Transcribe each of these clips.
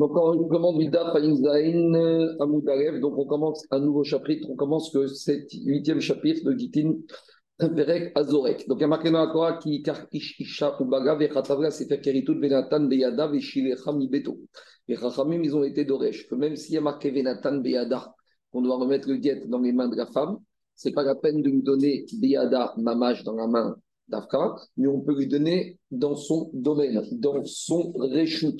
Donc, on commence Mida Amoudarev. Donc, on commence un nouveau chapitre. On commence que c'est huitième chapitre de Gitin Perek Azorek. Donc, il y a marqué dans la Torah qui car Isha Ubaga Vechatavra Sefer Keritut Venatan Beyada Veshilecha Mibeto. Les Chachamim, ils ont été d'Oresh. Même s'il y a marqué Venatan Beyada, on doit remettre le guet dans les mains de la femme, c'est pas la peine de lui donner Beyada Mamash dans la main d'Afka, mais on peut lui donner dans son domaine, dans son reshoot.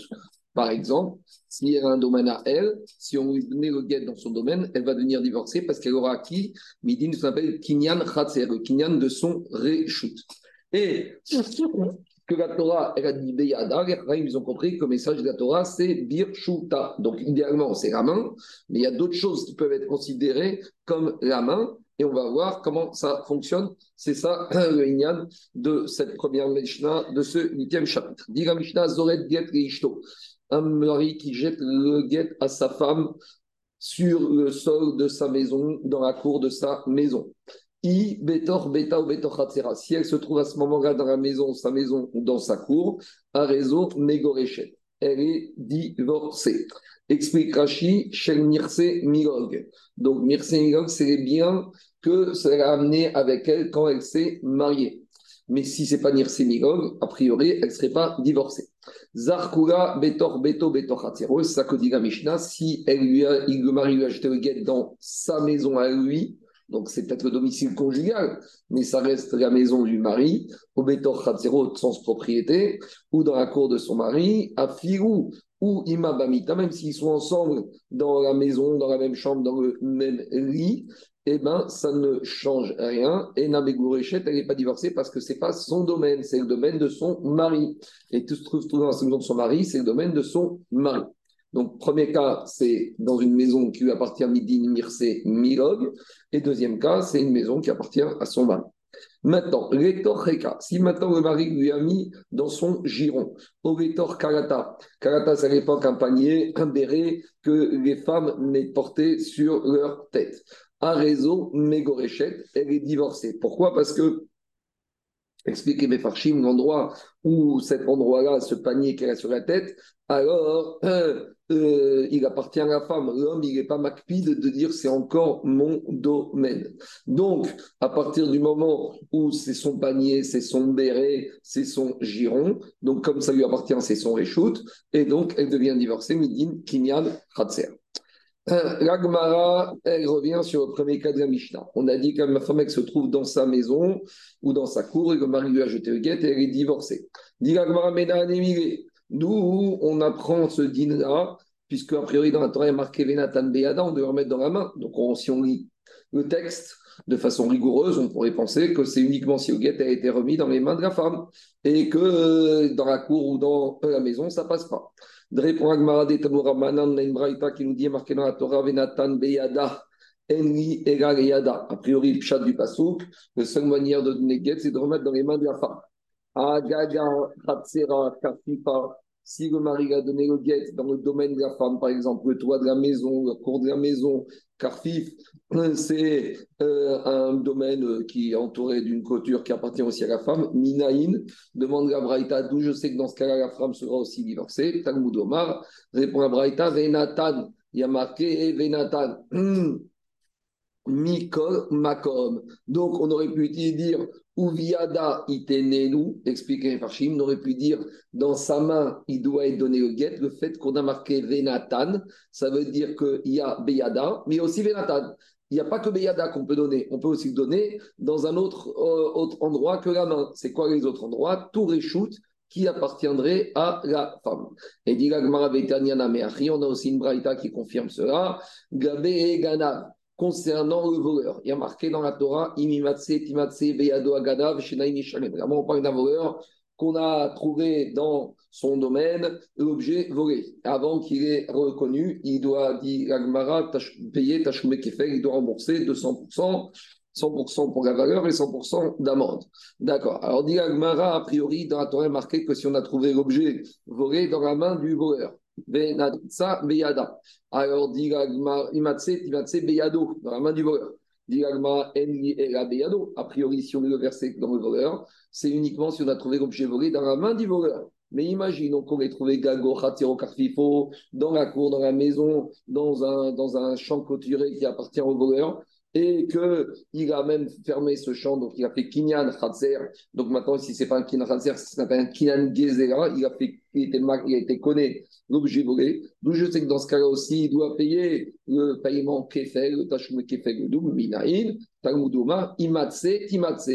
Par exemple, s'il y a un domaine à elle, si on lui donnait le guet dans son domaine, elle va devenir divorcée parce qu'elle aura acquis, Midin s'appelle Kinyan Khatser, le Kinyan de son reshoot. Et que la Torah, elle a dit ils ont compris que le message de la Torah, c'est Birshuta. Donc, idéalement, c'est la main, mais il y a d'autres choses qui peuvent être considérées comme la main et on va voir comment ça fonctionne. C'est ça le Inyan de cette première Mishnah, de ce huitième chapitre. Diga Mishnah Zoret Get Un mari qui jette le get à sa femme sur le sol de sa maison, dans la cour de sa maison. I betor beta ou betor Si elle se trouve à ce moment-là dans la maison, sa maison ou dans sa cour, un réseau mégoréchet. Elle est divorcée. Explique Rashi, Shel Mirse Milog. Donc, Mirse Milog, c'est les biens que ça a amené avec elle quand elle s'est mariée. Mais si c'est pas Mirse Milog, a priori, elle ne serait pas divorcée. Zarkura Betor Beto Betor C'est ça que dit la Mishnah. Si elle lui il, le mari lui a acheté le guet dans sa maison à lui, donc c'est peut-être le domicile conjugal, mais ça reste la maison du mari, au Betor Khatsero, sens propriété, ou dans la cour de son mari, à Firou, ou Imabamita, même s'ils sont ensemble dans la maison, dans la même chambre, dans le même lit, eh ben, ça ne change rien. Et Nabegourechet, elle n'est pas divorcée parce que ce n'est pas son domaine, c'est le domaine de son mari. Et tout se trouve dans la maison de son mari, c'est le domaine de son mari. Donc, premier cas, c'est dans une maison qui appartient à Midin, Mirse, Milog. Et deuxième cas, c'est une maison qui appartient à son mari. Maintenant, Rector Reka, si maintenant le mari lui a mis dans son giron, au Rector Karata, Karata c'est à l'époque un panier, un béret que les femmes porté sur leur tête. Un réseau Mégoréchette, elle est divorcée. Pourquoi? Parce que expliquez mes farchim, l'endroit où cet endroit-là, ce panier qu'elle a sur la tête, alors euh, il appartient à la femme. L'homme, il n'est pas macpide de dire c'est encore mon domaine. Donc, à partir du moment où c'est son panier, c'est son béret, c'est son giron, donc comme ça lui appartient, c'est son réchoute, et donc elle devient divorcée, Midin, Kinyan, Khatser. L'Agmara, elle revient sur le premier cas de la Mishnah. On a dit ma femme elle se trouve dans sa maison ou dans sa cour et que le mari lui a jeté le guet et elle est divorcée. Dit l'Agmara, D'où on apprend ce din-là, puisque a priori dans la Torah il y a marqué Venatan Beyada, on devrait remettre dans la main. Donc si on lit le texte de façon rigoureuse, on pourrait penser que c'est uniquement si le guet a été remis dans les mains de la femme et que euh, dans la cour ou dans la maison, ça passe pas. De répondre à Gmara de Manan, qui nous dit, marqué dans la Torah, Venatan Beyada, Enri Yada. A priori, le pshat du pasouk, la seule manière de donner guet, c'est de remettre dans les mains de la femme. Kafifa, si le mari a donné le guet dans le domaine de la femme, par exemple, le toit de la maison, la cour de la maison, Carfif, c'est euh, un domaine qui est entouré d'une clôture qui appartient aussi à la femme. Minaïn demande à Braïta, d'où je sais que dans ce cas-là, la femme sera aussi divorcée. Talmud Omar répond à Braïta, Venatan. Il y a marqué Venatan. Mikol Makom. Donc, on aurait pu dire Uviada itenenu, expliqué Farshim, on aurait pu dire dans sa main, il doit être donné au guet. Le fait qu'on a marqué Venatan, ça veut dire qu'il y a Beyada, mais aussi Venatan. Il n'y a pas que Beyada qu'on peut donner, on peut aussi le donner dans un autre, euh, autre endroit que la main. C'est quoi les autres endroits? Tout reshoot qui appartiendrait à la femme. Et dit on a aussi une braïta qui confirme cela. Gabe et Gana concernant le voleur. Il y a marqué dans la Torah, Imimatse, Timatse, Beyado Agadav, Shenaï Vraiment, on parle d'un voleur qu'on a trouvé dans son domaine l'objet volé. Avant qu'il ait reconnu, il doit, dire Agmara, payer Tachoume il doit rembourser 200%. 100% pour la valeur et 100% d'amende. D'accord. Alors, dit Agmara, a priori, dans la Torah, il marqué que si on a trouvé l'objet volé dans la main du voleur, Beyada. Alors, dit Imatse, Imatse, Beyado, dans la main du voleur. Dit Enli Beyado. A priori, si on le verset dans le voleur, c'est uniquement si on a trouvé l'objet volé dans la main du voleur. Mais imaginons qu'on ait trouvé Gago, Khatiro, Carfifo, dans la cour, dans la maison, dans un, dans un champ clôturé qui appartient au voleur et qu'il a même fermé ce champ, donc il a fait Kinyan Khatser. Donc maintenant, si ce n'est pas un Kinyan ça s'appelle un Kinyan Gezera. Il a, fait, il, était, il été connu l'objet volé. Donc je sais que dans ce cas-là aussi, il doit payer le paiement Kefel, le Tachum Kefel, le double Minaïn, Talmuduma, Imatse, Timatse.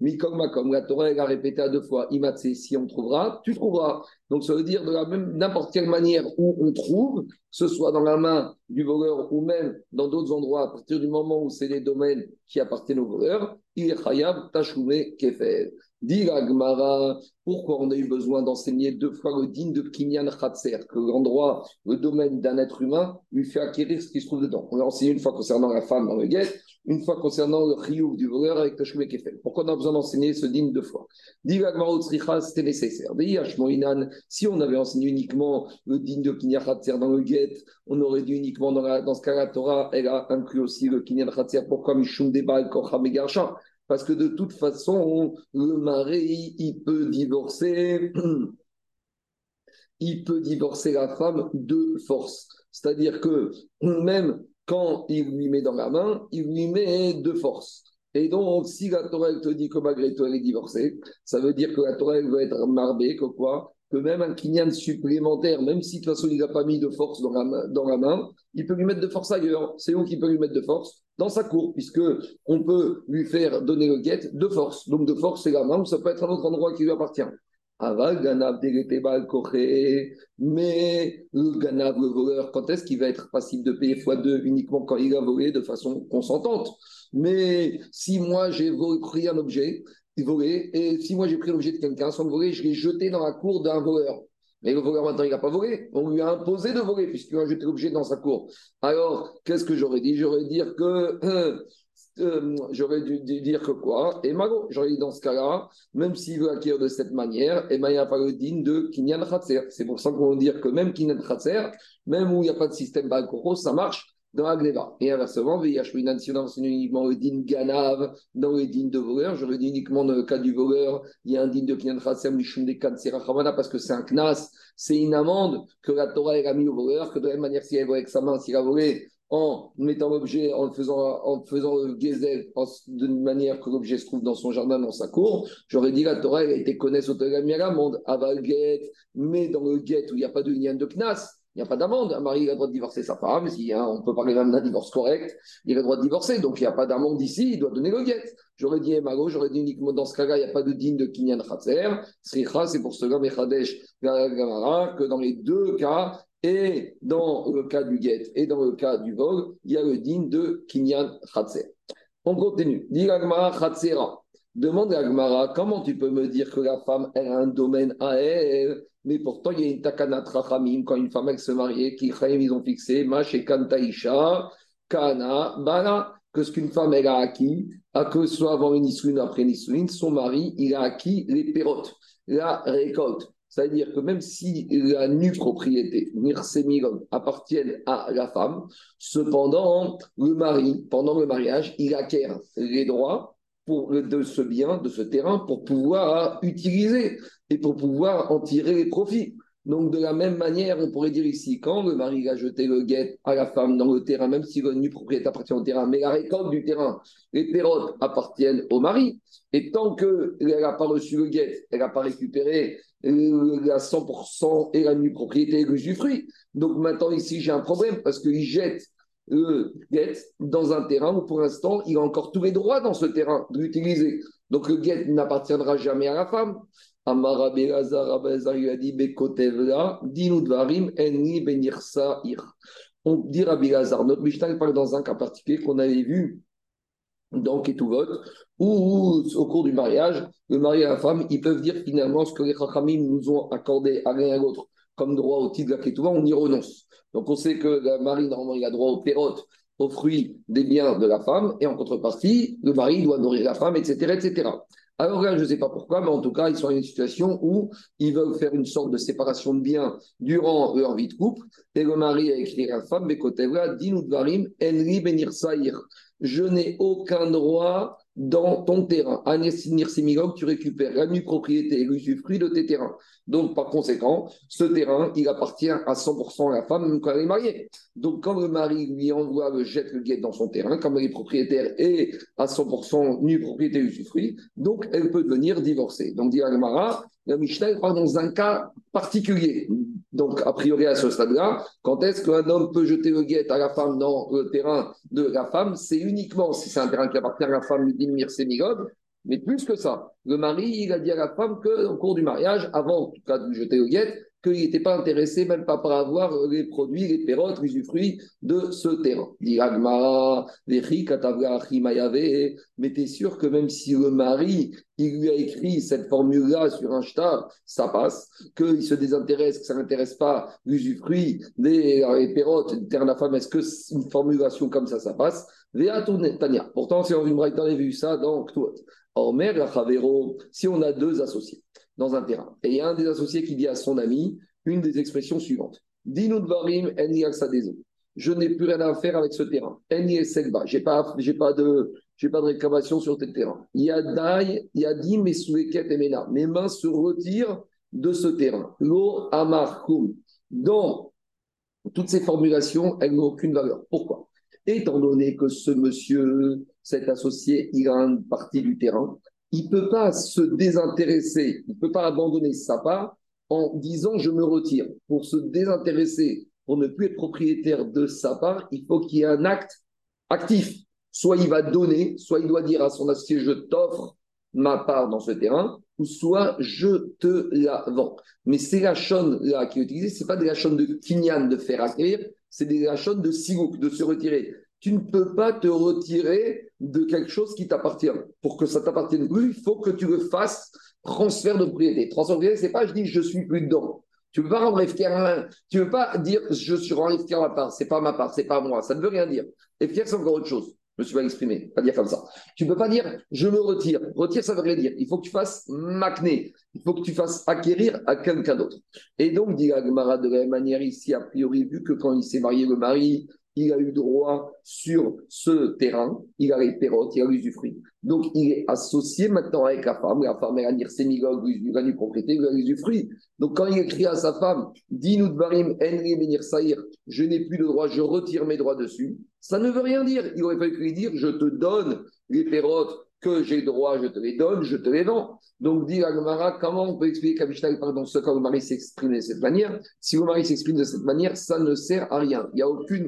Mikom Makom, la Torah, elle a répété à deux fois Imatse, si on trouvera, tu trouveras. Donc ça veut dire de la même, n'importe quelle manière où on trouve, que ce soit dans la main du voleur ou même dans d'autres endroits, à partir du moment où c'est les domaines qui appartiennent au voleur, il est Khayab Tachoume Kefel. Dit Gmara, pourquoi on a eu besoin d'enseigner deux fois le digne de Kinyan Khatser, que l'endroit, le domaine d'un être humain, lui fait acquérir ce qui se trouve dedans. On l'a enseigné une fois concernant la femme dans le guet, une fois concernant le riouf du voleur avec Tachoume Kefel. Pourquoi on a besoin d'enseigner ce digne deux fois? Dit Gmara c'était nécessaire. Si on avait enseigné uniquement le digne de Kinyan Khatser dans le guet, on aurait dit uniquement dans, ce cas la Torah, elle a inclus aussi le Kinyan Khatser. Pourquoi Mishum Debal Kocham parce que de toute façon, le mari, il peut divorcer, il peut divorcer la femme de force. C'est-à-dire que même quand il lui met dans la main, il lui met de force. Et donc, si la Torah te dit que malgré tout elle est divorcée, ça veut dire que la Torah veut être marbée, que quoi? Que même un kinyan supplémentaire, même si de toute façon il n'a pas mis de force dans la, dans la main, il peut lui mettre de force ailleurs. C'est où qu'il peut lui mettre de force? Dans sa cour, puisque on peut lui faire donner le guet de force. Donc de force, c'est la main, ça peut être un autre endroit qui lui appartient. Mais le Ganav, le voleur, quand est-ce qu'il va être passible de payer x2 uniquement quand il a volé de façon consentante? Mais si moi j'ai pris un objet, volé, et si moi j'ai pris l'objet de quelqu'un sans le voler, je l'ai jeté dans la cour d'un voleur. Mais le voleur maintenant, il n'a pas volé. On lui a imposé de voler puisqu'il a jeté l'objet dans sa cour. Alors, qu'est-ce que j'aurais dit? J'aurais dit que. Euh, j'aurais dû, dire que quoi? Et Mago, j'aurais dit dans ce cas-là, même s'il veut acquérir de cette manière, eh ben, il n'y a pas le digne de Kinyan Khatser. C'est pour ça qu'on va dire que même Kinyan Khatser, même où il n'y a pas de système Balkoro, ça marche dans Agneva. Et inversement, Veyashminan, si on enseigne uniquement le din Ganav, dans le din de voleur, j'aurais dit uniquement dans le cas du voleur, il y a un din de Kinyan Khatsem, Mishum de Serachamana, parce que c'est un knas, c'est une amende que la Torah a mis au voleur, que de la même manière, si elle volé avec sa main, s'il a volé en mettant l'objet, en faisant, en faisant le gezel d'une manière que l'objet se trouve dans son jardin, dans sa cour, j'aurais dit la Torah, elle a été connaisse au la monde, aval get, mais dans le get où il n'y a pas de lien de knas, il n'y a pas d'amende. Un mari a le droit de divorcer sa femme. Hein, on peut parler même d'un divorce correct. Il a le droit de divorcer. Donc, il n'y a pas d'amende ici. Il doit donner le guet. J'aurais dit, Mago, j'aurais dit uniquement dans ce cas-là, il n'y a pas de digne de Kinyan Khatser. Sricha, c'est pour cela, Mechadesh, que dans les deux cas, et dans le cas du guet et dans le cas du vol, il y a le digne de Kinyan Khatser. On continue. Diragmara Khatsera. Demande à Agmara, comment tu peux me dire que la femme elle a un domaine à elle, mais pourtant il y a une takanat rachamim quand une femme elle se marie, qui ils ont fixé, ma chez Kantaisha, Kana, Bala, que ce qu'une femme elle a acquis, à que ce soit avant une ou après une son mari il a acquis les pérotes, la récolte. C'est-à-dire que même si la nue propriété, Mirsemilon, appartiennent à la femme, cependant, le mari, pendant le mariage, il acquiert les droits pour, de ce bien, de ce terrain, pour pouvoir utiliser et pour pouvoir en tirer les profits. Donc, de la même manière, on pourrait dire ici, quand le mari a jeté le guet à la femme dans le terrain, même si le nu propriétaire appartient au terrain, mais la récolte du terrain, les pérotes appartiennent au mari, et tant qu'elle n'a pas reçu le guet, elle n'a pas récupéré euh, la 100% et la nue propriété et le fruit. Donc maintenant, ici, j'ai un problème parce qu'il jette le guet dans un terrain où pour l'instant, il a encore tous les droits dans ce terrain de l'utiliser. Donc le guet n'appartiendra jamais à la femme. Amara Belazar, a dit Bekotevla, Benirsa Ir. On dit Rabbi Lazar, notre Mishnah parle dans un cas particulier qu'on avait vu dans Ketuvot, où, au cours du mariage, le mari et la femme, ils peuvent dire finalement ce que les Chachamim nous ont accordé à l'un et comme droit au titre de la Ketuvah, on y renonce. Donc on sait que le mari, normalement, il a droit aux pérotes, aux fruits des biens de la femme, et en contrepartie, le mari doit nourrir la femme, etc. etc. Alors là, je ne sais pas pourquoi, mais en tout cas, ils sont dans une situation où ils veulent faire une sorte de séparation de biens durant leur vie de couple, et le mari a écrit à la femme, Bekotevra, Dinudvarim, Enri Benir. Je n'ai aucun droit dans ton terrain. À Nirsimilog, tu récupères la nue propriété et l'usufruit de tes terrains. Donc, par conséquent, ce terrain, il appartient à 100% à la femme, même quand elle est mariée. Donc, quand le mari lui envoie, le jette le guet dans son terrain, comme elle est propriétaire et à 100% nue propriété et usufruit, donc elle peut devenir divorcée. Donc, dit Agmara, la Mishnah parle dans un cas particulier. Donc, a priori, à ce stade-là, quand est-ce qu'un homme peut jeter le guet à la femme dans le terrain de la femme? C'est uniquement si c'est un terrain qui appartient à la femme, lui dit Mirsemigod, mais plus que ça. Le mari, il a dit à la femme qu'au cours du mariage, avant en tout cas de jeter le guet, qu'il n'était pas intéressé, même pas par avoir les produits, les pérotes, les usufruits de ce terrain. Mais tu es sûr que même si le mari, il lui a écrit cette formule-là sur un shtar, ça passe, qu'il se désintéresse, que ça n'intéresse pas l'usufruit, les, les pérotes, de la femme, est-ce que une formulation comme ça, ça passe? Pourtant, si on a vu ça dans Ktuot. Omer, si on a deux associés dans un terrain, et il y a un des associés qui dit à son ami une des expressions suivantes Dinudvarim Je n'ai plus rien à faire avec ce terrain. Je n'ai pas, pas, de, pas de réclamation sur tes terrain. Yadai, Yadim, et Mes mains se retirent de ce terrain. Lo Amarkum. Dans toutes ces formulations, elles n'ont aucune valeur. Pourquoi? Étant donné que ce monsieur cet associé, il a une partie du terrain, il ne peut pas se désintéresser, il ne peut pas abandonner sa part en disant je me retire. Pour se désintéresser, pour ne plus être propriétaire de sa part, il faut qu'il y ait un acte actif. Soit il va donner, soit il doit dire à son associé je t'offre ma part dans ce terrain, ou soit je te la vends. Mais c'est la chaîne là qui est utilisée, ce n'est pas de la chaîne de kinyan de faire acquérir, c'est de la chaîne de sigouk, de se retirer tu ne peux pas te retirer de quelque chose qui t'appartient. Pour que ça t'appartienne plus, il faut que tu le fasses transfert de propriété. Transfert de propriété, c'est pas je dis je suis plus dedans. Tu ne peux pas rendre FKR, tu ne peux pas dire je suis rends FKR ma part, c'est pas ma part, c'est pas moi, ça ne veut rien dire. FKR, c'est encore autre chose. Je me suis pas exprimé, pas dire comme ça. Tu ne peux pas dire je me retire. Retire, ça veut rien dire. Il faut que tu fasses macné. Il faut que tu fasses acquérir à quelqu'un d'autre. Et donc, dit Agmara de la même manière ici, a priori, vu que quand il s'est marié, le mari, il a eu droit sur ce terrain, il a les pérotes, il a l'usufruit. Donc, il est associé maintenant avec la femme. La femme, elle a dire sémigog, il a une propriété, il a l'usufruit. Donc, quand il écrit à sa femme, Dis-nous de barim, venir saïr, je n'ai plus de droit, je retire mes droits dessus, ça ne veut rien dire. Il aurait fallu lui dire, je te donne les pérotes que j'ai droit, je te les donne, je te les vends. Donc, dit Agmara, comment on peut expliquer qu'Abishtai parle dans ce cas le mari s'exprime de cette manière? Si le mari s'exprime de cette manière, ça ne sert à rien. Il n'y a aucun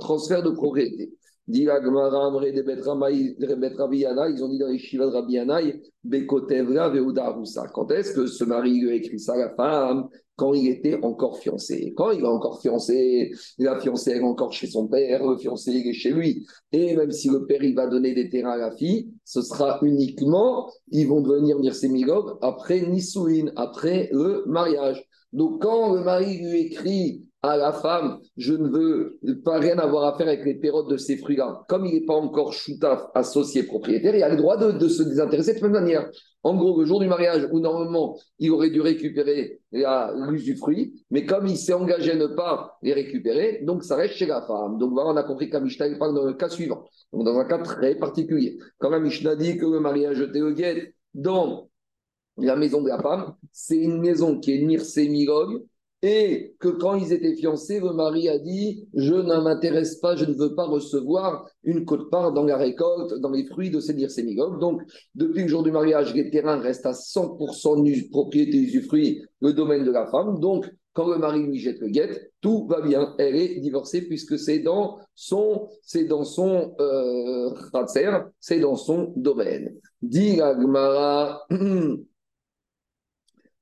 transfert de propriété. Dit ils ont dit dans les Shiva de Bekotevra Quand est-ce que ce mari lui a écrit ça à la femme? Quand il était encore fiancé. Quand il est encore fiancé, la fiancée est encore chez son père, le fiancé est chez lui. Et même si le père il va donner des terrains à la fille, ce sera uniquement, ils vont devenir Nirsemilog après Nisouin, après le mariage. Donc quand le mari lui écrit à la femme, je ne veux pas rien avoir à faire avec les pérotes de ces fruits-là. Comme il n'est pas encore choutaf, associé propriétaire, il a le droit de, se désintéresser de cette manière. En gros, le jour du mariage, où normalement il aurait dû récupérer l'usufruit, mais comme il s'est engagé à ne pas les récupérer, donc ça reste chez la femme. Donc voilà, on a compris qu'Amishna parle dans le cas suivant, dans un cas très particulier. Quand Amishna dit que le mariage jeté au guet dans la maison de la femme, c'est une maison qui est Mirsemilog, et que quand ils étaient fiancés, le mari a dit Je ne m'intéresse pas, je ne veux pas recevoir une cote-part dans la récolte, dans les fruits de ces sémigog. Donc, depuis le jour du mariage, les terrains restent à 100% propriété usufruit, le domaine de la femme. Donc, quand le mari lui jette le guet, tout va bien. Elle est divorcée puisque c'est dans son, c'est dans son euh, c'est dans son domaine. Dit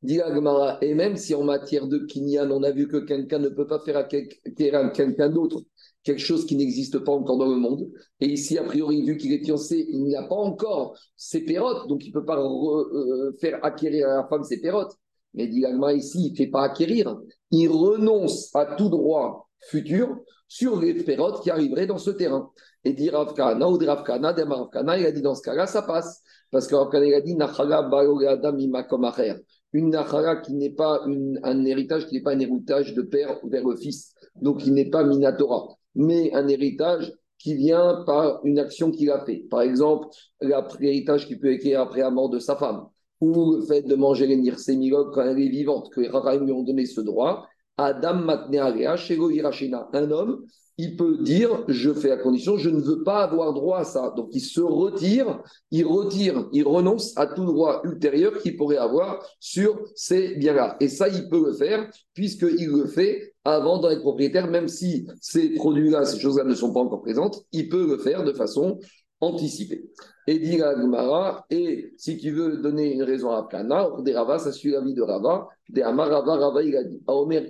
et même si en matière de kinyan, on a vu que quelqu'un ne peut pas faire à quelqu'un d'autre quelque chose qui n'existe pas encore dans le monde, et ici, a priori, vu qu'il est fiancé, il n'a pas encore ses pérotes, donc il ne peut pas euh, faire acquérir à la femme ses pérotes. Mais dit ici, il ne fait pas acquérir, il renonce à tout droit futur sur les pérotes qui arriveraient dans ce terrain. Et dit Ravkana ou il a dit dans ce cas-là, ça passe. Parce que Ravkana, il a dit une nachara qui n'est pas un héritage, qui n'est pas un héritage de père vers le fils, donc qui n'est pas minatora, mais un héritage qui vient par une action qu'il a fait. Par exemple, l'héritage qu'il peut écrire après la mort de sa femme, ou le fait de manger les nirsémilog quand elle est vivante, que les lui ont donné ce droit. Adam Matnearea, Shego Hirashina, un homme il peut dire, je fais la condition, je ne veux pas avoir droit à ça. Donc il se retire, il retire, il renonce à tout droit ultérieur qu'il pourrait avoir sur ces biens-là. Et ça, il peut le faire, puisqu'il le fait avant d'en être propriétaire, même si ces produits-là, ces choses-là ne sont pas encore présentes, il peut le faire de façon anticipée. Et dit la et si tu veux donner une raison à Kana, des Rava, ça suit la vie de Rava, des Amar Rava, Rava, il a dit, Aomer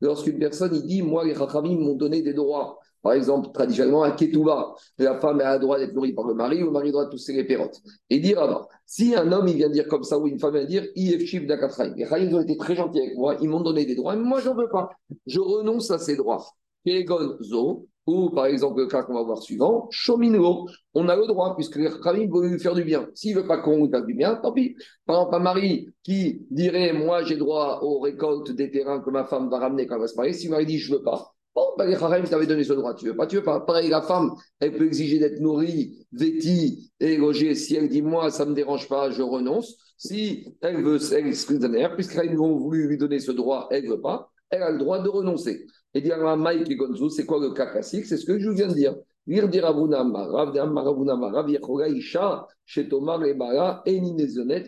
lorsqu'une personne, il dit, moi, les Chachamim m'ont donné des droits. Par exemple, traditionnellement, à Ketouba, la femme a le droit d'être nourrie par le mari, le mari a le droit de tousser les pérotes. Et dire alors, si un homme il vient dire comme ça, ou une femme vient dire, IF Dakatraim, les Chachamim ont été très gentils avec moi, ils m'ont donné des droits, mais moi, j'en veux pas. Je renonce à ces droits. Kegon Zo, ou par exemple, le cas qu'on va voir suivant, Shomingo, on a le droit, puisque les Khamim veulent lui faire du bien. S'il ne veut pas qu'on lui fasse du bien, tant pis. Par exemple, un mari qui dirait Moi, j'ai droit aux récoltes des terrains que ma femme va ramener quand elle va se marier. Si le mari dit Je ne veux pas, bon, ben, les Khamim donné ce droit. Tu veux pas, tu veux pas. Pareil, la femme, elle peut exiger d'être nourrie, vêtie et logée. Si elle dit Moi, ça ne me dérange pas, je renonce. Si elle veut, elle est puisqu'ils ont voulu lui donner ce droit, elle ne veut pas, elle a le droit de renoncer. Et dire Mike et Gonzo, c'est quoi le cas classique? C'est ce que je viens de dire. Lire dire Isha, Eninezonet.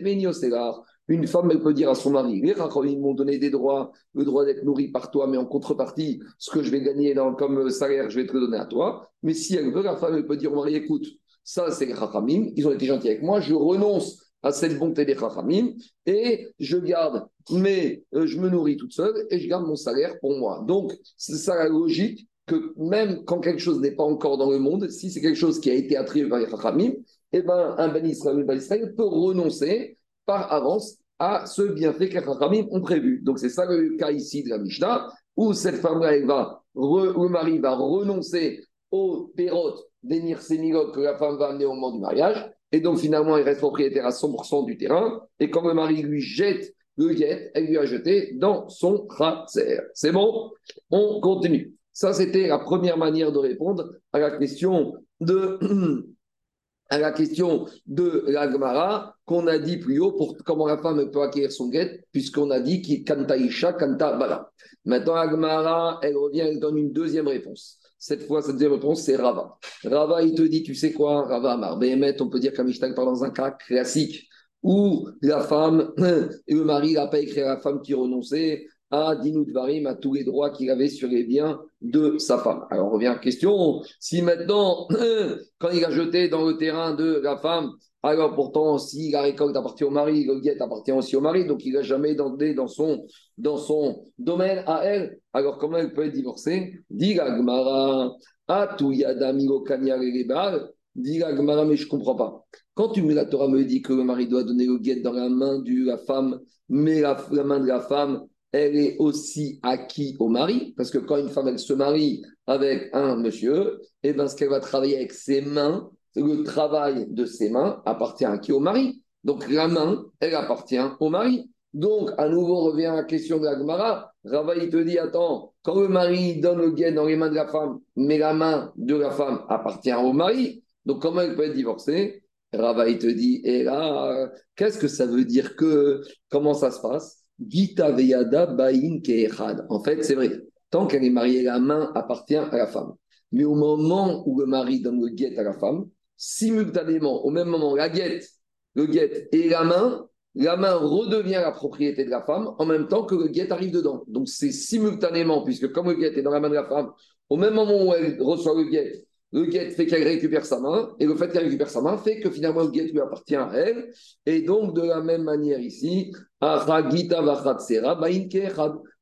Une femme, elle peut dire à son mari Les Rachamim m'ont donné des droits, le droit d'être nourri par toi, mais en contrepartie, ce que je vais gagner comme salaire, je vais te le donner à toi. Mais si elle veut, la femme, elle peut dire au mari Écoute, ça, c'est les Rachamim, ils ont été gentils avec moi, je renonce à cette bonté des Chachamim et je garde, mais euh, je me nourris toute seule et je garde mon salaire pour moi. Donc, c'est ça la logique que même quand quelque chose n'est pas encore dans le monde, si c'est quelque chose qui a été attribué par les Chachamim, eh ben, un Ben Israël, ben peut renoncer par avance à ce bienfait que les Chachamim ont prévu. Donc, c'est ça le cas ici de la Mishnah, où cette femme-là, va, le mari va renoncer au pérot des que la femme va amener au moment du mariage, et donc, finalement, il reste propriétaire à 100% du terrain. Et quand le mari lui jette le guet, elle lui a jeté dans son khatser. C'est bon? On continue. Ça, c'était la première manière de répondre à la question de, à la question de la Gemara qu'on a dit plus haut pour comment la femme peut acquérir son guet, puisqu'on a dit qu'il kanta isha, kanta bala. Maintenant, la Gemara, elle revient, elle donne une deuxième réponse. Cette fois, cette réponse, c'est Rava. Rava, il te dit, tu sais quoi, Rava Amar, on peut dire qu'Amishtak parle dans un cas classique où la femme et le mari n'a pas écrit à la femme qui renonçait à Dinoudvarim, à tous les droits qu'il avait sur les biens de sa femme. Alors, on revient à la question, si maintenant, quand il a jeté dans le terrain de la femme, alors pourtant, si la récolte appartient au mari, le guet appartient aussi au mari, donc il n'a jamais donné dans son, dans son domaine à elle. Alors comment elle peut être divorcée? Dit Gmara, Dit Gmara, mais je ne comprends pas. Quand tu la Torah me dit que le mari doit donner le guet dans la main de la femme, mais la, main de la femme, elle est aussi acquise au mari, parce que quand une femme se marie avec un monsieur, et eh ben ce qu'elle va travailler avec ses mains, le travail de ses mains appartient à qui Au mari. Donc la main, elle appartient au mari. Donc, à nouveau, revient la question de la Gemara. Rava, te dit, attends, quand le mari donne le guet dans les mains de la femme, mais la main de la femme appartient au mari, donc comment elle peut être divorcée? Rava, te dit, et là, qu'est-ce que ça veut dire que, comment ça se passe? Gita bain. En fait, c'est vrai. Tant qu'elle est mariée, la main appartient à la femme. Mais au moment où le mari donne le guet à la femme, simultanément, au même moment, la guette, le guette et la main, la main redevient la propriété de la femme en même temps que le guette arrive dedans. Donc c'est simultanément, puisque comme le guette est dans la main de la femme, au même moment où elle reçoit le guette, le guette fait qu'elle récupère sa main, et le fait qu'elle récupère sa main fait que finalement le guette lui appartient à elle. Et donc, de la même manière ici,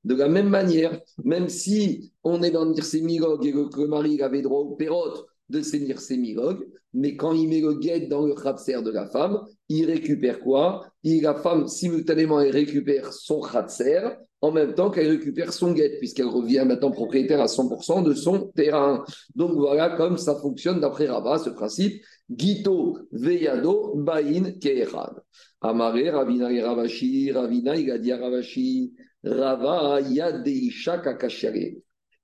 de la même manière, même si on est dans Mirsemilog et que le mari avait droit au pérote de ses Mirsemilog, mais quand il met le guet dans le khatser de la femme, il récupère quoi? Il, La femme, simultanément, elle récupère son khatser en même temps qu'elle récupère son guet, puisqu'elle revient maintenant propriétaire à 100% de son terrain. Donc voilà comme ça fonctionne d'après Rabat, ce principe. Gito veyado bain keechad. Amare, Ravina et Ravashi, Ravina, il a Ravashi, Rava yadeisha kakashare.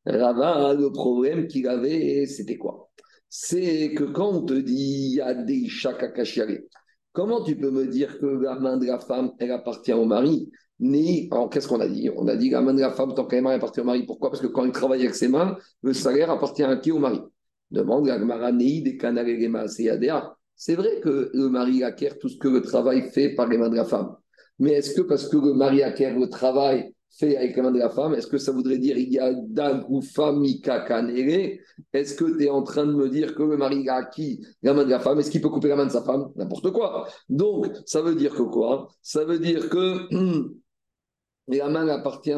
Rava, le problème qu'il avait, c'était quoi? C'est que quand on te dit il y a des chakakashiare, comment tu peux me dire que la main de la femme, elle appartient au mari? Ni, qu'est-ce qu'on a dit? On a dit la main de la femme, tant qu'elle est appartient au mari. Pourquoi? Parce que quand il travaille avec ses mains, le salaire appartient à qui Au mari? Demande la Gmaranei des C'est vrai que le mari acquiert tout ce que le travail fait par les mains de la femme. Mais est-ce que parce que le mari acquiert le travail fait avec les mains de la femme, est-ce que ça voudrait dire il y a dag ou famika Est-ce que tu es en train de me dire que le mari a acquis la main de la femme? Est-ce qu'il peut couper la main de sa femme? N'importe quoi. Donc, ça veut dire que quoi? Ça veut dire que la main appartient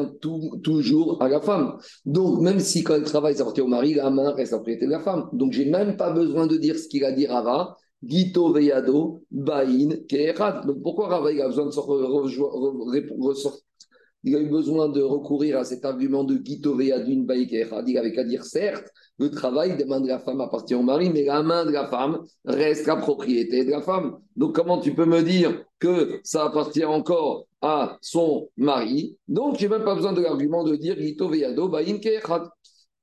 toujours à la femme. Donc, même si quand elle travaille, ça appartient au mari, la main reste la propriété de la femme. Donc, j'ai même pas besoin de dire ce qu'il a dit Rava. Gito veyado, bain, kerat. Donc, pourquoi Rava il a besoin de ressortir? Il eu besoin de recourir à cet argument de Gito Veyadun Bain, kerat. Il avait qu'à dire certes, le travail des mains de la femme appartient au mari, mais la main de la femme reste la propriété de la femme. Donc, comment tu peux me dire que ça appartient encore à son mari. Donc, je n'ai même pas besoin de l'argument de dire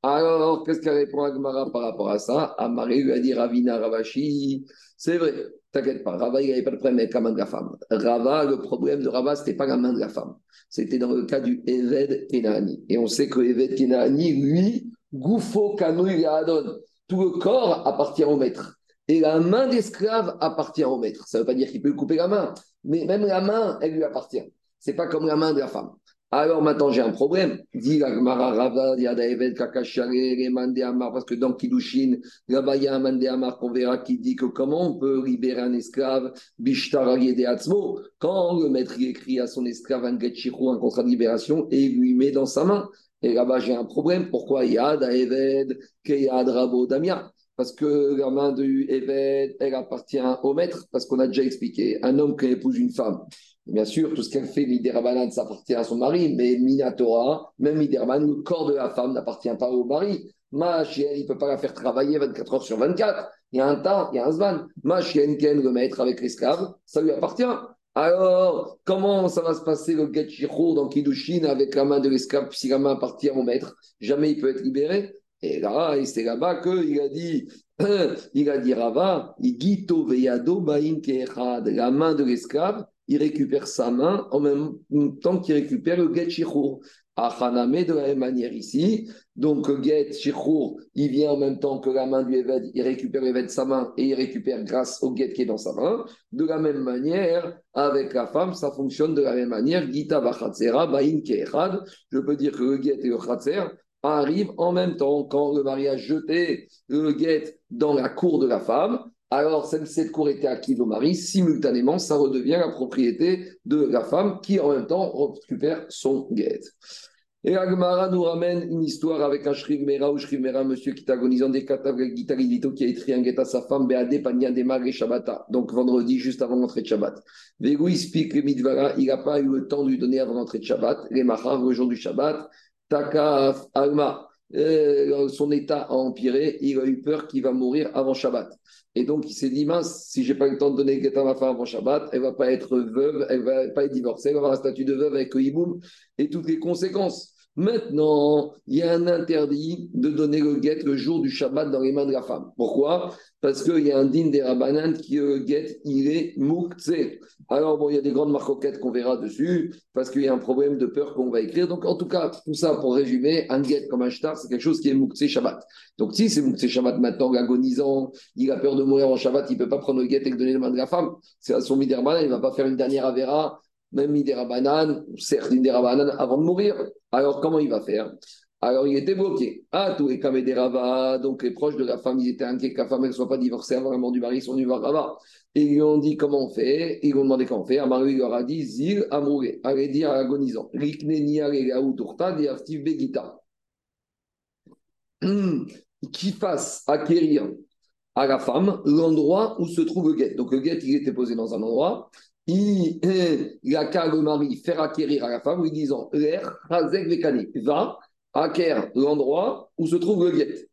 Alors, qu'est-ce qu'elle répond à Gmara par rapport à ça? Amaré lui a dit Ravina Ravashi. C'est vrai, t'inquiète pas, Rava, il n'avait pas de problème avec la main de la femme. Rava, le problème de Rava, ce n'était pas la main de la femme. C'était dans le cas du Eved Kenani. Et on sait que Eved Kenani, lui, Goufo Kanouy Adon, tout le corps appartient au maître. Et la main d'esclave appartient au maître. Ça ne veut pas dire qu'il peut couper la main, mais même la main, elle lui appartient. C'est pas comme la main de la femme. Alors maintenant, j'ai un problème. Dit parce que dans Kidushin, là-bas, il y a un Mandéamar qu'on verra qui dit que comment on peut libérer un esclave, quand le maître écrit à son esclave un un contrat de libération, et lui met dans sa main. Et là-bas, j'ai un problème. Pourquoi Yad, Aeved, Keyad, Rabo, Damia? Parce que la main du Eved, elle appartient au maître, parce qu'on a déjà expliqué, un homme qui épouse une femme, bien sûr, tout ce qu'elle fait, Miderabanan, ça appartient à son mari, mais Minatora, même Miderabanan, le corps de la femme n'appartient pas au mari. Ma chienne, il ne peut pas la faire travailler 24 heures sur 24. Il y a un temps, il y a un zman. Ma chienne, Ken, le maître avec l'esclave, ça lui appartient. Alors, comment ça va se passer le get dans Kidushin avec la main de l'esclave si la main appartient au maître? Jamais il peut être libéré. Et là, c'est là-bas qu'il a dit, il a dit Rava, Igito veyado la main de l'esclave, il récupère sa main en même temps qu'il récupère le get shichur. Achaname de la même manière ici. Donc, get shichur, il vient en même temps que la main du Eved, il récupère l'Eved de sa main et il récupère grâce au get qui est dans sa main. De la même manière, avec la femme, ça fonctionne de la même manière. Gita bain Je peux dire que le get et le chatzer, arrive en même temps quand le mari a jeté le guet dans la cour de la femme. Alors, cette cour était acquise au mari, simultanément, ça redevient la propriété de la femme qui, en même temps, récupère son guet. Et Agmara nous ramène une histoire avec un Shrivmera ou Shrivmera, monsieur qui est agonisant des Guitaridito, qui a écrit un guet à sa femme, et Shabbata, donc vendredi, juste avant l'entrée de Shabbat. Vegu explique le Midvara, il n'a pas eu le temps de lui donner avant l'entrée de Shabbat, les Mahar, le jour du Shabbat, Takaf Alma, euh, son état a empiré, il a eu peur qu'il va mourir avant Shabbat. Et donc il s'est dit, mince, si j'ai pas le temps de donner à ma femme avant Shabbat, elle va pas être veuve, elle va pas être divorcée, elle va avoir un statut de veuve avec le et toutes les conséquences. Maintenant, il y a un interdit de donner le guet le jour du Shabbat dans les mains de la femme. Pourquoi? Parce qu'il y a un din des Rabbanan qui le guet, il est moukse. Alors, bon, il y a des grandes marcoquettes qu'on verra dessus, parce qu'il y a un problème de peur qu'on va écrire. Donc, en tout cas, tout ça pour résumer, un guet comme un shtar, c'est quelque chose qui est moukse Shabbat. Donc, si c'est moukse Shabbat maintenant, l'agonisant, il a peur de mourir en Shabbat, il ne peut pas prendre le guet et le donner dans les mains de la femme. C'est à son miderman, il ne va pas faire une dernière avéra même Midera Banane, certes Midera Banane avant de mourir. Alors comment il va faire? Alors, il était bloqué. Ah, tous les donc les proches de la femme, ils étaient inquiets que la femme ne soit pas divorcée avant la mort du mari, ils sont venus voir Rava. Ils lui ont dit comment on fait. Ils lui ont demandé comment on fait. Leur a dit Zil Amouré, allez dire à l'agonisant. Qui fasse acquérir à la femme l'endroit où se trouve le guet. Donc le guet, il était posé dans un endroit il, a qu'à le mari faire acquérir à la femme, lui disant L'air, va acquérir l'endroit où se trouve le guet.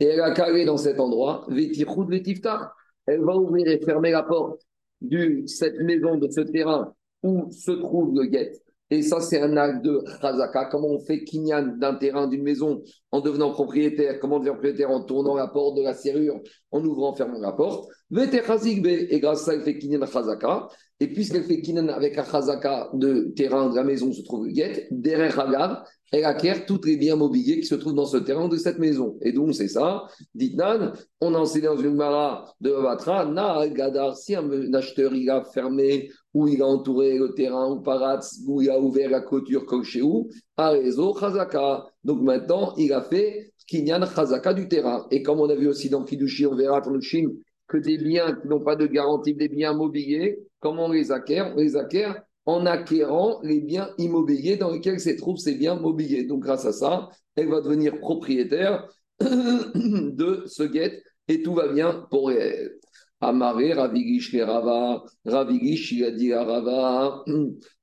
Et elle a qu'à dans cet endroit. Elle va ouvrir et fermer la porte de cette maison, de ce terrain où se trouve le guet. Et ça, c'est un acte de Khazaka. Comment on fait Kinyan d'un terrain, d'une maison, en devenant propriétaire? Comment on devient propriétaire? En tournant la porte de la serrure, en ouvrant, en fermant la porte. Et grâce à ça, elle fait Kinyan Khazaka. Et puisqu'elle fait Kinyan avec un Khazaka de terrain de la maison, se trouve le guet, derrière Hagav, elle acquiert tous les biens mobiliers qui se trouvent dans ce terrain de cette maison. Et donc, c'est ça. Dit Nan, on a enseigné dans une mara de Batra, Na Gadar, si un acheteur il a fermé ou il a entouré le terrain ou paratz, où il a ouvert la clôture comme chez où, réseau Chazaka. Donc maintenant, il a fait Kinyan Chazaka du terrain. Et comme on a vu aussi dans Kidushi, on verra dans le Chim, que des biens qui n'ont pas de garantie, des biens mobiliers, comment on les acquiert On les acquiert en acquérant les biens immobiliers dans lesquels se trouvent ces biens mobiliers. Donc, grâce à ça, elle va devenir propriétaire de ce guet et tout va bien pour elle. Amaré, Ravigish, Rava,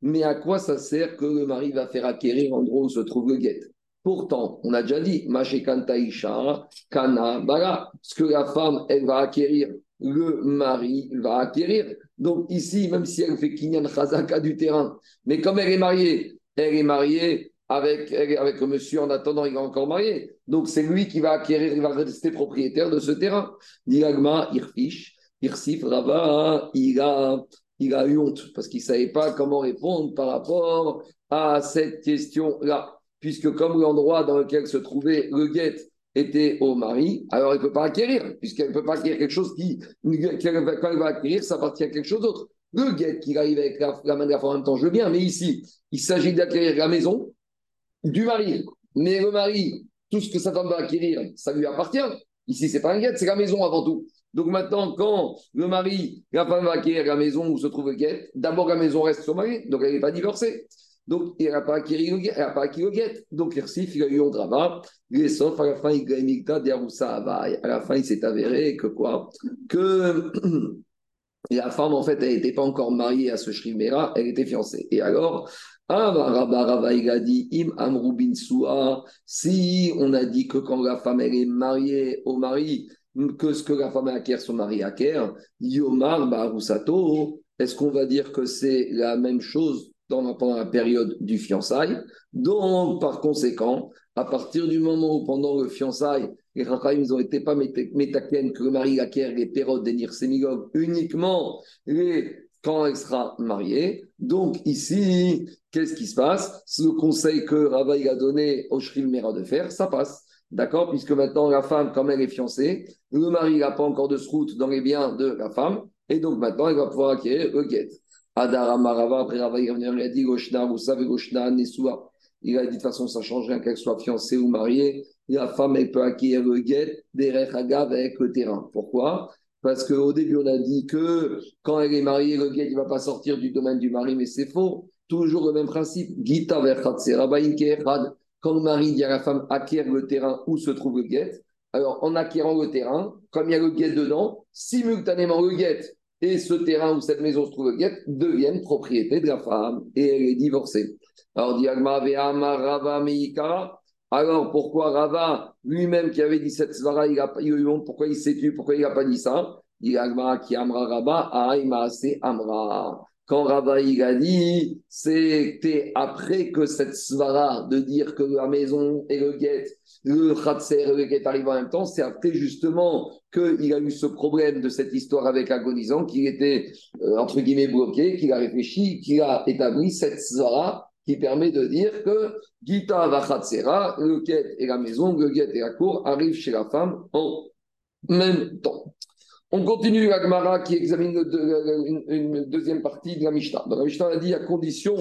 mais à quoi ça sert que le mari va faire acquérir en gros où se trouve le guet? Pourtant, on a déjà dit, Kana, Bala, ce que la femme, elle va acquérir le mari va acquérir. Donc ici, même si elle fait Kinyan Chazaka du terrain, mais comme elle est mariée, elle est mariée avec, avec le monsieur en attendant, il est encore marié. Donc c'est lui qui va acquérir, il va rester propriétaire de ce terrain. Diagma, Irfish, Irsif, Rava, il a, il a eu honte parce qu'il ne savait pas comment répondre par rapport à cette question-là. Puisque comme l'endroit dans lequel se trouvait le guet était au mari, alors elle ne peut pas acquérir, puisqu'elle ne peut pas acquérir quelque chose qui, quand elle va acquérir, ça appartient à quelque chose d'autre. Le guet qui arrive avec la, main de la femme en même temps, je veux bien, mais ici, il s'agit d'acquérir la maison du mari. Mais le mari, tout ce que sa femme va acquérir, ça lui appartient. Ici, c'est pas un guet, c'est la maison avant tout. Donc maintenant, quand le mari, la femme va acquérir la maison où se trouve le guet, d'abord la maison reste son mari, donc elle n'est pas divorcée. Donc, il n'a pas acquis le guet. Donc, Irsif, il a eu drama. Il sauf, à la fin, il a eu À la fin, il s'est avéré que quoi? Que la femme, en fait, elle n'était pas encore mariée à ce Shrimera, elle était fiancée. Et alors, ah, dit, Im Amrubin si on a dit que quand la femme, est mariée au mari, que ce que la femme acquiert, son mari acquiert, Yomar Barusato, est-ce qu'on va dire que c'est la même chose pendant la période du fiançailles. Donc, par conséquent, à partir du moment où pendant le fiançailles, les Rachaim n'ont été pas métaken, que le mari acquiert les périodes des Semigog uniquement quand elle sera mariée. Donc ici, qu'est-ce qui se passe? Le conseil que Rava a donné au Shrim Mera de faire, ça passe. D'accord? Puisque maintenant, la femme, comme elle est fiancée, le mari n'a pas encore de route dans les biens de la femme, et donc maintenant, elle va pouvoir acquérir le guet. Adara Marava, après Rava, il a dit Goshna, vous savez, Goshna, Nesua. Il a dit de toute façon, ça change rien qu'elle soit fiancée ou mariée. La femme, elle peut acquérir le guet Rechagav avec le terrain. Pourquoi? Parce qu'au début, on a dit que quand elle est mariée, le guet, il ne va pas sortir du domaine du mari, mais c'est faux. Toujours le même principe. Gita Quand le mari dit à la femme acquiert le terrain où se trouve le guet, alors en acquérant le terrain, comme il y a le guet dedans, simultanément le guet et ce terrain où cette maison se trouve guet deviennent propriété de la femme et elle est divorcée. Alors, Alors, pourquoi Rava, lui-même qui avait dit cette svara, il a, honte, pourquoi il s'est tué, pourquoi il n'a pas dit ça? Qui amra Rava, amra. Quand Rava il a dit, c'était après que cette svara de dire que la maison et le guet, le khatser et le guet arrivent en même temps, c'est après justement qu'il a eu ce problème de cette histoire avec agonisant, qu'il était euh, entre guillemets bloqué, qu'il a réfléchi, qu'il a établi cette svara qui permet de dire que Gita va khatsera, le guet et la maison, le guet et la cour arrivent chez la femme en même temps. On continue la Gemara qui examine une, deuxième partie de la Mishnah. Dans la Mishnah, a dit à condition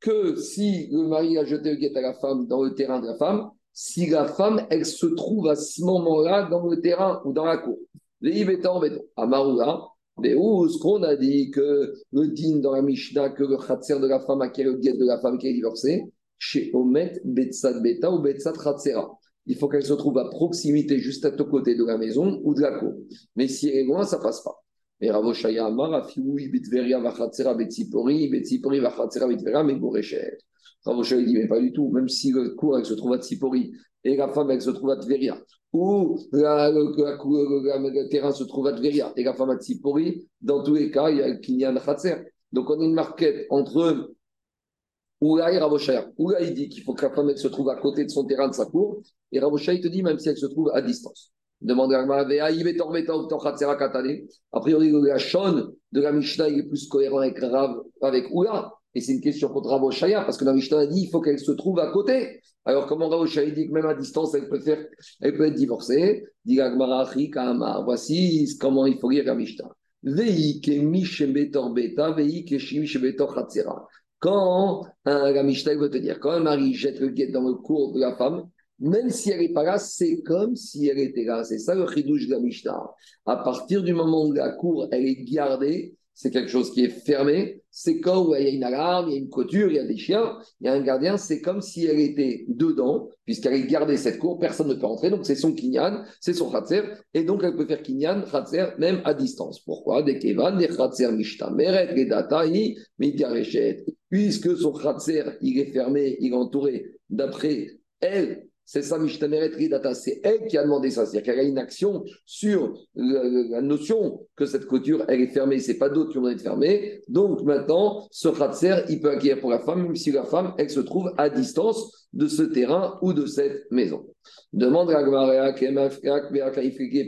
que si le mari a jeté le guet à la femme dans le terrain de la femme, si la femme, elle se trouve à ce moment-là dans le terrain ou dans la cour. Les en béton. Amaroula, ce qu'on a dit que le din dans la Mishnah, que le khatser de la femme acquiert le guet de la femme qui est divorcée, chez Omet, Betsat Beta ou Betsat Khatsera il faut qu'elle se trouve à proximité, juste à côté de la maison ou de la cour. Mais si elle est loin, ça passe pas. Mais Ravoshaya Amar, Afiui, Bitveria, Vachatzera, Betzipori, Betzipori, Vachatzera, Bitveria, mais Gorechet. Ravoshaya dit, mais pas du tout. Même si le cour, elle se trouve à Tsipori et la femme, elle se trouve à Tveria, ou la, le, terrain se trouve à Tveria et la femme à Tsipori, dans tous les cas, il y a Kinyan Khatser. Donc on a une marquette entre Ravoshaya. Oula, il dit qu'il faut que la femme se trouve à côté de son terrain, de sa cour. Et Ravoshaya, il te dit même si elle se trouve à distance. Demande à A priori, la Shon de la Mishnah, il est plus cohérent avec Rav, avec Oula. Et c'est une question contre Ravoshaya, parce que la Mishnah a dit il faut qu'elle se trouve à côté. Alors, comment Ravoshaya dit que même à distance, elle peut, faire, elle peut être divorcée? Dit Voici comment il faut lire la Mishnah. Quand un, la Mishnah veut te dire, quand un mari jette le guet dans le cours de la femme, même si elle n'est pas là, c'est comme si elle était là. C'est ça le chidouche de la Mishnah. À partir du moment où la cour, elle est gardée, c'est quelque chose qui est fermé. C'est quand il y a une alarme, il y a une couture, il y a des chiens, il y a un gardien. C'est comme si elle était dedans, puisqu'elle est gardée cette cour, personne ne peut entrer. Donc c'est son kinyan, c'est son khatser, et donc elle peut faire kinyan, khatser, même à distance. Pourquoi? Des kevan, des khatser mishta, meret, des data, puisque son khatser, il est fermé, il est entouré d'après elle, c'est ça. C'est elle qui a demandé ça. C'est-à-dire qu'elle a une action sur la notion que cette couture, elle est fermée. C'est pas d'autres qui ont être fermée. Donc maintenant, ce Khatser, il peut acquérir pour la femme, même si la femme, elle se trouve à distance de ce terrain ou de cette maison. Demande à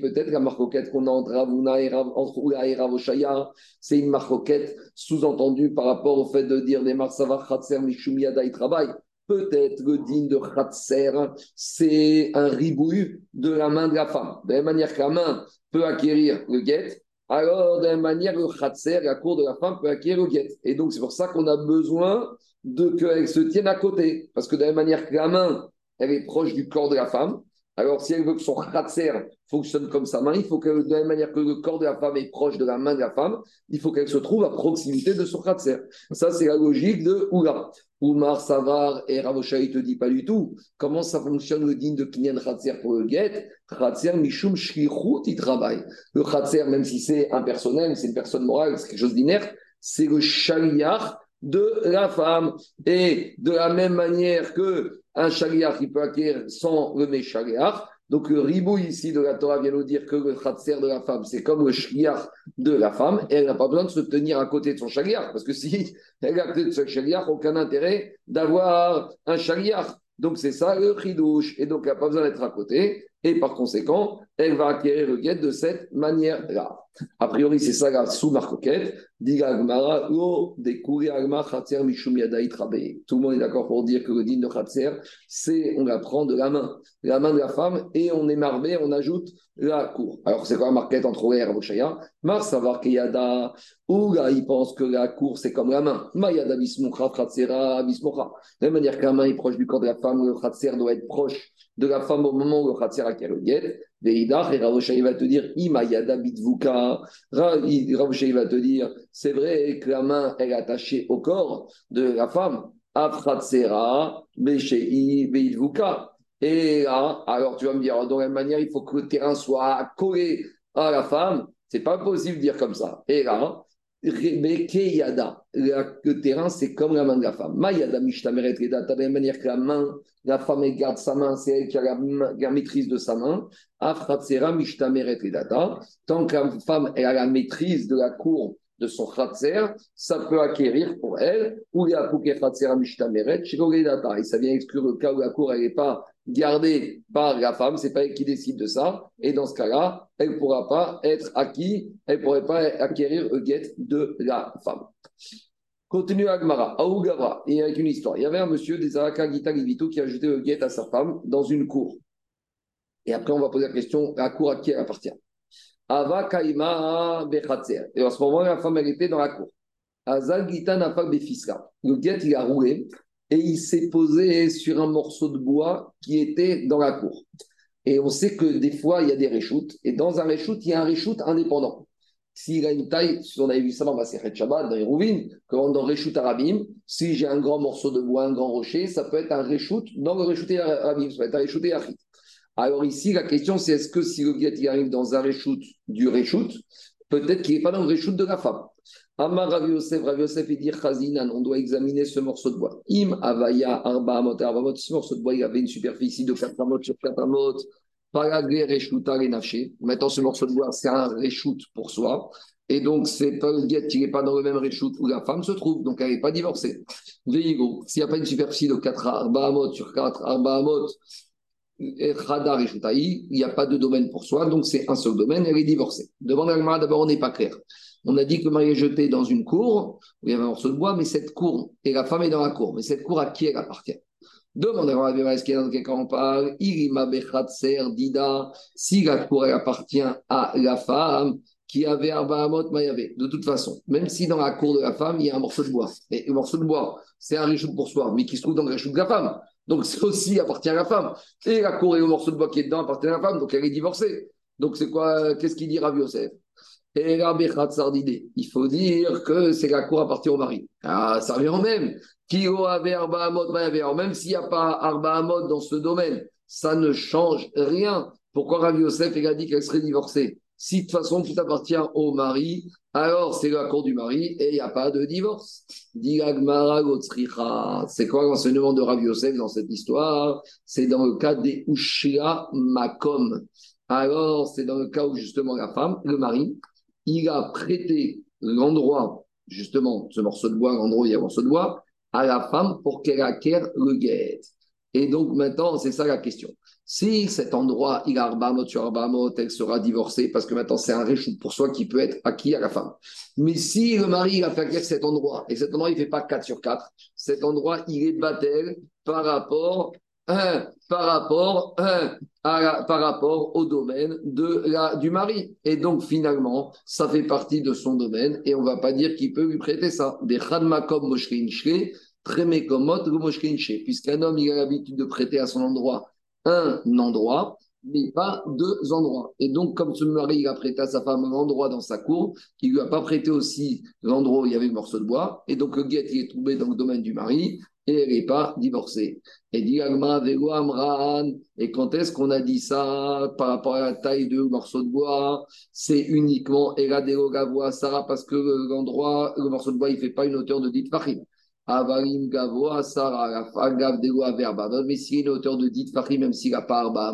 peut-être la marcoquette qu'on a entre Ravuna et Ravoshaya, c'est une marcoquette sous-entendue par rapport au fait de dire des Marsavar Khatser Mishum Yada, il travaille. Peut-être le digne de Khatser, c'est un ribouille de la main de la femme. De la même manière que la main peut acquérir le guet, alors de la même manière le Khatser, la cour de la femme, peut acquérir le guet. Et donc c'est pour ça qu'on a besoin de qu'elle se tienne à côté. Parce que de la même manière que la main, elle est proche du corps de la femme, alors si elle veut que son Khatser fonctionne comme sa main, il faut que, de la même manière que le corps de la femme est proche de la main de la femme, il faut qu'elle se trouve à proximité de son Khatser. Ça, c'est la logique de Oula. Oumar Savar et Ravosha, il te dit pas du tout. Comment ça fonctionne le digne de Kinyan Khatser pour le guet Khatser Mishum Shrichut, il travaille. Le Khatser, même si c'est impersonnel, c'est une personne morale, c'est quelque chose d'inerte, c'est le Shaliach de la femme. Et de la même manière que un Shaliach, il peut acquérir sans le Meshaliach, donc le ribou ici de la Torah vient nous dire que le khatser de la femme, c'est comme le shliach de la femme, elle n'a pas besoin de se tenir à côté de son shaliach, parce que si elle a à côté de son shaliach, aucun intérêt d'avoir un shaliach. Donc c'est ça le chidouche, et donc elle n'a pas besoin d'être à côté, et par conséquent, elle va acquérir le guet de cette manière-là. A priori, c'est ça la sous-marcoquette. Tout le monde est d'accord pour dire que le din de Khatser, c'est on la prend de la main, la main de la femme, et on est marmé, on ajoute la cour. Alors, c'est quoi la marquette entre Ola et Raboshaya Mar savoir qu'il y a da, ou là, il pense que la cour, c'est comme la main. Mayada bismokha, Khatsera, bismokha. De la même manière que la main est proche du corps de la femme, le Khatser doit être proche de la femme au moment où le Khatser guet. Veidach, et Ravoshaï va te dire, Imayada bitvuka. Ravoshaï va te dire, c'est vrai que la main, est attachée au corps de la femme. Afratsera, Meshei, Veidvuka. Et là, alors tu vas me dire, de la même manière, il faut que le terrain soit collé à la femme. C'est pas possible de dire comme ça. Et là, Yada, le terrain, c'est comme la main de la femme. Mayada Mishtameret de la même manière que la main, la femme, elle garde sa main, c'est elle qui a la, maîtrise de sa main. Afratsera Mishtameret Redata. Tant que la femme, elle a la maîtrise de la cour de son khatser, ça peut acquérir pour elle, ou il y a khatsera Mishtameret, Et ça vient exclure le cas où la cour, elle n'est pas gardée par la femme, c'est pas elle qui décide de ça. Et dans ce cas-là, elle ne pourra pas être acquis, elle ne pourrait pas acquérir le guet de la femme. Continue Agmara, Aougavra, et avec une histoire. Il y avait un monsieur des Araka Gita qui a ajouté le guet à sa femme dans une cour. Et après, on va poser la question la cour à qui elle appartient? Ava Kaima Et en ce moment, la femme, elle était dans la cour. Azal Gita Nafa Befisra. Le guet, il a roulé et il s'est posé sur un morceau de bois qui était dans la cour. Et on sait que des fois, il y a des réchoutes. Et dans un réchoute, il y a un réchoute indépendant. S'il a une taille, si on avait vu ça dans Maseret Shabbat, dans les Rouvines, quand dans Réchoute Arabim, si j'ai un grand morceau de bois, un grand rocher, ça peut être un réchoute dans le Réchoute Arabim, ça peut être un réchoute Yachid. Alors ici, la question, c'est est-ce que si le guet arrive dans un réchoute du réchoute, peut-être qu'il n'est pas dans le réchoute de la femme? Amar Rav Yosef, Rav Yosef, il dit Chazinan, on doit examiner ce morceau de bois. Im Avaya Arba Amot Arba ce morceau de bois, il avait une superficie de 4 amot sur 4 amot. Paragé Reshuta Renafché. Maintenant, ce morceau de bois, c'est un reshoot pour soi. Et donc, c'est pas le guet qui n'est pas dans le même réchoute où la femme se trouve, donc elle n'est pas divorcée. Veigo, s'il n'y a pas une superficie de 4 arbaamot sur 4 arbaamot, il n'y a pas de domaine pour soi, donc c'est un seul domaine, elle est divorcée. Devant l'Alma, d'abord, on n'est pas clair. On a dit que le mari est jeté dans une cour, où il y avait un morceau de bois, mais cette cour, et la femme est dans la cour, mais cette cour, à qui elle appartient? Demande à Rabbi est-ce qu'il y dans quelqu'un on parle? Dida, si la cour elle appartient à la femme qui avait Arba Amot Mayavé. De toute façon, même si dans la cour de la femme, il y a un morceau de bois, et le morceau de bois, c'est un richout pour soi, mais qui se trouve dans le richout de la femme. Donc, c'est aussi appartient à la femme. Et la cour et le morceau de bois qui est dedans appartient à la femme, donc elle est divorcée. Donc, c'est quoi Qu'est-ce qu'il dit Rabbi Yosef? Et il faut dire que c'est la cour appartient au mari. Ah, ça revient au même. Même s'il n'y a pas Arba dans ce domaine, ça ne change rien. Pourquoi Rabbi Yosef a dit qu'elle serait divorcée? Si de toute façon tout appartient au mari, alors c'est la cour du mari et il n'y a pas de divorce. C'est quoi l'enseignement de Rabbi Yosef dans cette histoire? C'est dans le cas des Ushia Makom. Alors, c'est dans le cas où justement la femme, le mari, il a prêté l'endroit, justement, ce morceau de bois, l'endroit où il y a un morceau de bois, à la femme pour qu'elle acquiert le guet. Et donc maintenant, c'est ça la question. Si cet endroit, il a Arbamot sur Arbamot, elle sera divorcée parce que maintenant c'est un réchou pour soi qui peut être acquis à la femme. Mais si le mari il a fait acquérir cet endroit, et cet endroit il ne fait pas 4 sur 4, cet endroit il est battel par rapport par rapport, à par rapport au domaine de la, du mari. Et donc, finalement, ça fait partie de son domaine et on ne va pas dire qu'il peut lui prêter ça. Des Khadmakom puisqu'un homme il a l'habitude de prêter à son endroit un endroit, mais pas deux endroits. Et donc, comme ce mari il a prêté à sa femme un endroit dans sa cour, il lui a pas prêté aussi l'endroit où il y avait le morceau de bois, et donc le guet il est tombé dans le domaine du mari, et elle n'est pas divorcée. Et dit et quand est-ce qu'on a dit ça par rapport à la taille de morceau de bois? C'est uniquement Eradero Sarah parce que l'endroit, le morceau de bois, il ne fait pas une hauteur de dit Fahim. Avalim Gavoa Sarah, Verba. Mais s'il a une hauteur de dit Fahim, même s'il n'a pas Arba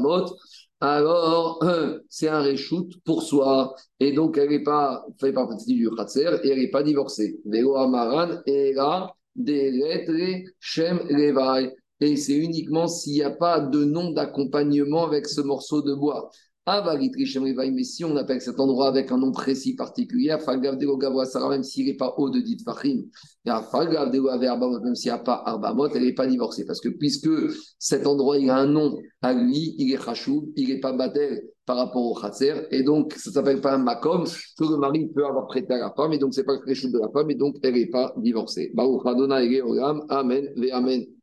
alors c'est un reshoot pour soi. Et donc elle n'est pas, fait partie du Khatser et elle n'est pas divorcée. Vego Amaran, et là, des lettres Shem. Et c'est uniquement s'il n'y a pas de nom d'accompagnement avec ce morceau de bois. Mais si on appelle cet endroit avec un nom précis particulier, même s'il n'est pas haut de dit Fahim, même s'il n'y a pas Arbamot, elle n'est pas divorcée. Parce que puisque cet endroit il a un nom à lui, il est Khashou, il n'est pas Batel par rapport au Khatser, et donc ça s'appelle pas un Makom, que le mari peut avoir prêté à la femme, et donc ce n'est pas le de la femme, et donc elle n'est pas divorcée. Amen, Amen.